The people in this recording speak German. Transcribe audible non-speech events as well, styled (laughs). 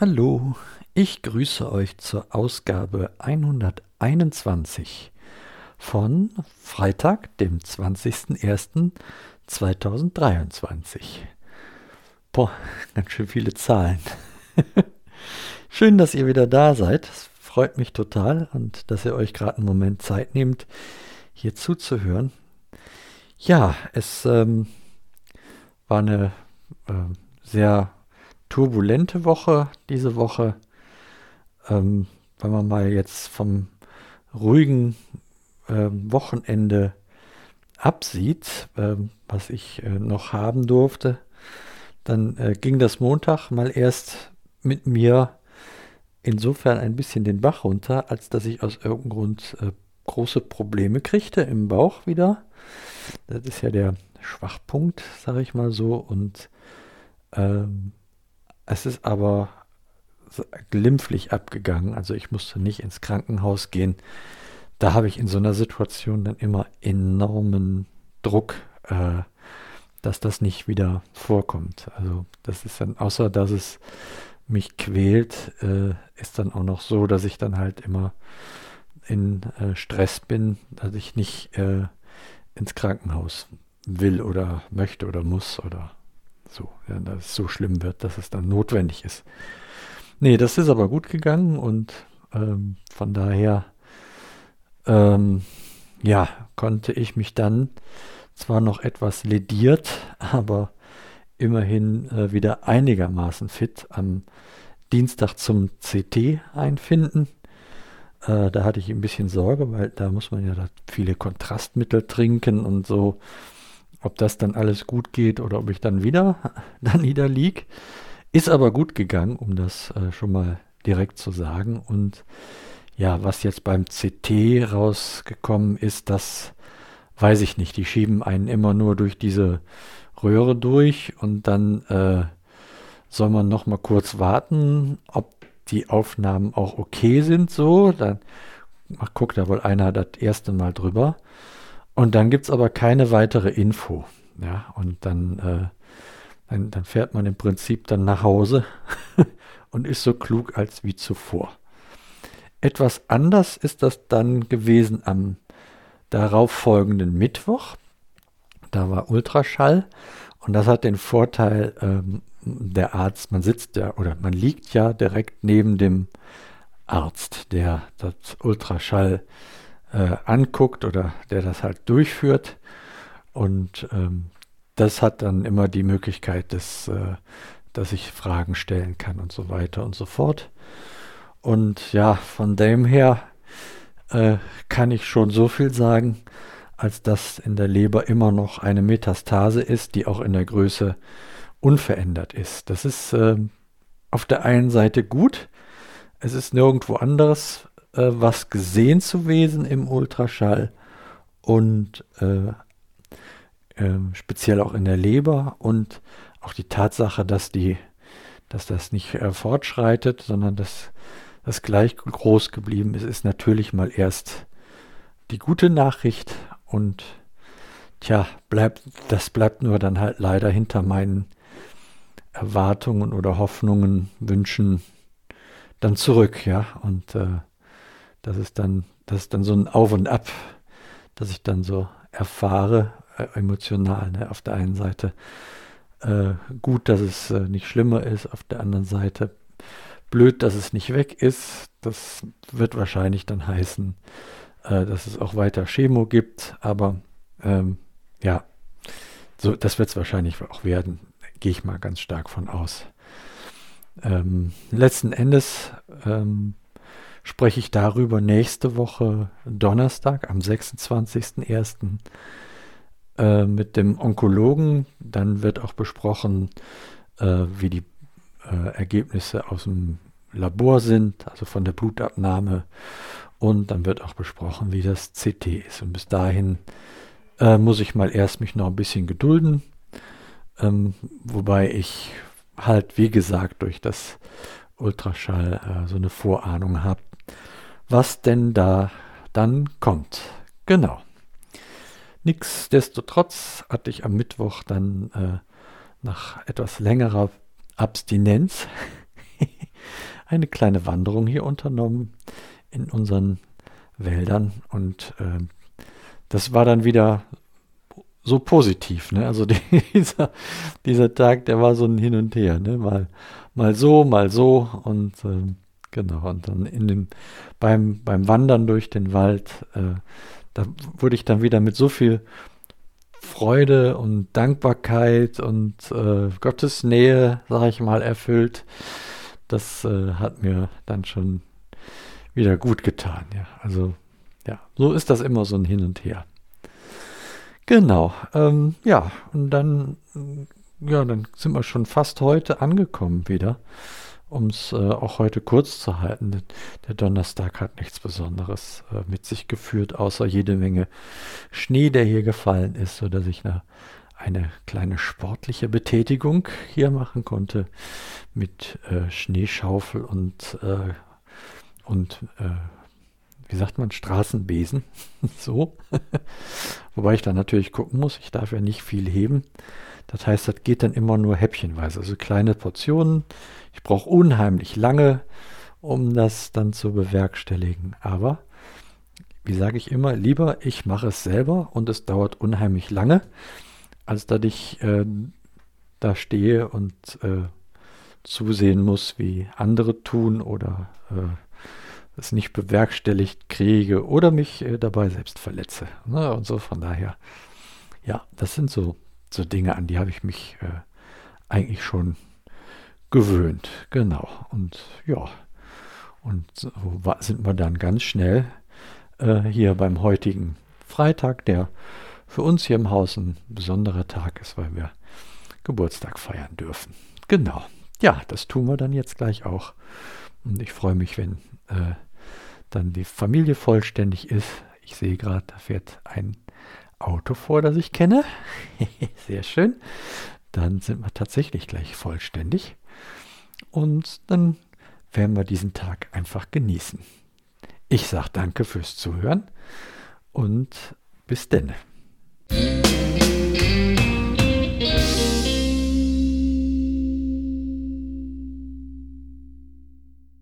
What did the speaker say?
Hallo, ich grüße euch zur Ausgabe 121 von Freitag, dem 20.01.2023. Boah, ganz schön viele Zahlen. (laughs) schön, dass ihr wieder da seid. Es freut mich total und dass ihr euch gerade einen Moment Zeit nehmt, hier zuzuhören. Ja, es ähm, war eine äh, sehr turbulente Woche diese Woche. Ähm, wenn man mal jetzt vom ruhigen äh, Wochenende absieht, äh, was ich äh, noch haben durfte, dann äh, ging das Montag mal erst mit mir insofern ein bisschen den Bach runter, als dass ich aus irgendeinem Grund äh, große Probleme kriegte im Bauch wieder. Das ist ja der Schwachpunkt, sage ich mal so. Und ähm, es ist aber glimpflich abgegangen. Also ich musste nicht ins Krankenhaus gehen. Da habe ich in so einer Situation dann immer enormen Druck, äh, dass das nicht wieder vorkommt. Also das ist dann, außer dass es mich quält, äh, ist dann auch noch so, dass ich dann halt immer in äh, Stress bin, dass ich nicht äh, ins Krankenhaus will oder möchte oder muss oder so, ja, dass es so schlimm wird, dass es dann notwendig ist. Nee, das ist aber gut gegangen und ähm, von daher, ähm, ja, konnte ich mich dann zwar noch etwas lediert, (laughs) aber immerhin äh, wieder einigermaßen fit am Dienstag zum CT einfinden. Äh, da hatte ich ein bisschen Sorge, weil da muss man ja viele Kontrastmittel trinken und so ob das dann alles gut geht oder ob ich dann wieder (laughs) da niederlieg. Ist aber gut gegangen, um das äh, schon mal direkt zu sagen. Und ja, was jetzt beim CT rausgekommen ist, das weiß ich nicht. Die schieben einen immer nur durch diese Röhre durch und dann äh, soll man noch mal kurz warten, ob die Aufnahmen auch okay sind so. Dann guckt da wohl einer das erste Mal drüber. Und dann gibt es aber keine weitere Info. Ja, und dann, äh, dann, dann fährt man im Prinzip dann nach Hause (laughs) und ist so klug als wie zuvor. Etwas anders ist das dann gewesen am darauffolgenden Mittwoch. Da war Ultraschall und das hat den Vorteil, ähm, der Arzt, man sitzt ja oder man liegt ja direkt neben dem Arzt, der das Ultraschall äh, anguckt oder der das halt durchführt. Und ähm, das hat dann immer die Möglichkeit, dass, äh, dass ich Fragen stellen kann und so weiter und so fort. Und ja, von dem her äh, kann ich schon so viel sagen, als dass in der Leber immer noch eine Metastase ist, die auch in der Größe unverändert ist. Das ist äh, auf der einen Seite gut, es ist nirgendwo anderes äh, was gesehen zu wesen im Ultraschall und äh, äh, speziell auch in der Leber und auch die Tatsache, dass die, dass das nicht äh, fortschreitet, sondern dass das gleich groß geblieben ist, ist natürlich mal erst die gute Nachricht und tja, bleibt, das bleibt nur dann halt leider hinter meinen Erwartungen oder Hoffnungen, Wünschen dann zurück, ja. Und äh, das ist dann, das ist dann so ein Auf und Ab, dass ich dann so erfahre, äh, emotional. Ne? Auf der einen Seite äh, gut, dass es äh, nicht schlimmer ist, auf der anderen Seite blöd, dass es nicht weg ist. Das wird wahrscheinlich dann heißen, äh, dass es auch weiter Chemo gibt, aber ähm, ja, so, das wird es wahrscheinlich auch werden, gehe ich mal ganz stark von aus. Ähm, letzten Endes ähm, spreche ich darüber nächste Woche Donnerstag am 26.01. Äh, mit dem Onkologen. Dann wird auch besprochen, äh, wie die äh, Ergebnisse aus dem Labor sind, also von der Blutabnahme. Und dann wird auch besprochen, wie das CT ist. Und bis dahin äh, muss ich mal erst mich noch ein bisschen gedulden. Ähm, wobei ich halt, wie gesagt, durch das Ultraschall äh, so eine Vorahnung habe, was denn da dann kommt. Genau. Nichtsdestotrotz hatte ich am Mittwoch dann äh, nach etwas längerer Abstinenz (laughs) eine kleine Wanderung hier unternommen in unseren Wäldern und äh, das war dann wieder so positiv. Ne? Also (laughs) dieser, dieser Tag, der war so ein Hin und Her. Ne? Mal, mal so, mal so und äh, genau. Und dann in dem, beim, beim Wandern durch den Wald, äh, da wurde ich dann wieder mit so viel Freude und Dankbarkeit und äh, Gottes Nähe, sage ich mal, erfüllt. Das äh, hat mir dann schon wieder gut getan. Ja, also ja, so ist das immer so ein Hin und Her. Genau, ähm, ja, und dann, ja, dann sind wir schon fast heute angekommen wieder, um es äh, auch heute kurz zu halten. Der Donnerstag hat nichts Besonderes äh, mit sich geführt, außer jede Menge Schnee, der hier gefallen ist, sodass ich eine, eine kleine sportliche Betätigung hier machen konnte mit äh, Schneeschaufel und, äh, und äh, wie sagt man, Straßenbesen. (laughs) so. (laughs) Wobei ich dann natürlich gucken muss, ich darf ja nicht viel heben. Das heißt, das geht dann immer nur häppchenweise, also kleine Portionen. Ich brauche unheimlich lange, um das dann zu bewerkstelligen. Aber, wie sage ich immer, lieber ich mache es selber und es dauert unheimlich lange, als dass ich äh, da stehe und äh, zusehen muss, wie andere tun oder äh, es nicht bewerkstelligt kriege oder mich äh, dabei selbst verletze. Ne? Und so von daher, ja, das sind so, so Dinge, an die habe ich mich äh, eigentlich schon gewöhnt. Genau. Und ja, und so sind wir dann ganz schnell äh, hier beim heutigen Freitag, der für uns hier im Haus ein besonderer Tag ist, weil wir Geburtstag feiern dürfen. Genau. Ja, das tun wir dann jetzt gleich auch. Und ich freue mich, wenn äh, dann die Familie vollständig ist. Ich sehe gerade, da fährt ein Auto vor, das ich kenne. (laughs) Sehr schön. Dann sind wir tatsächlich gleich vollständig. Und dann werden wir diesen Tag einfach genießen. Ich sage danke fürs Zuhören und bis denn.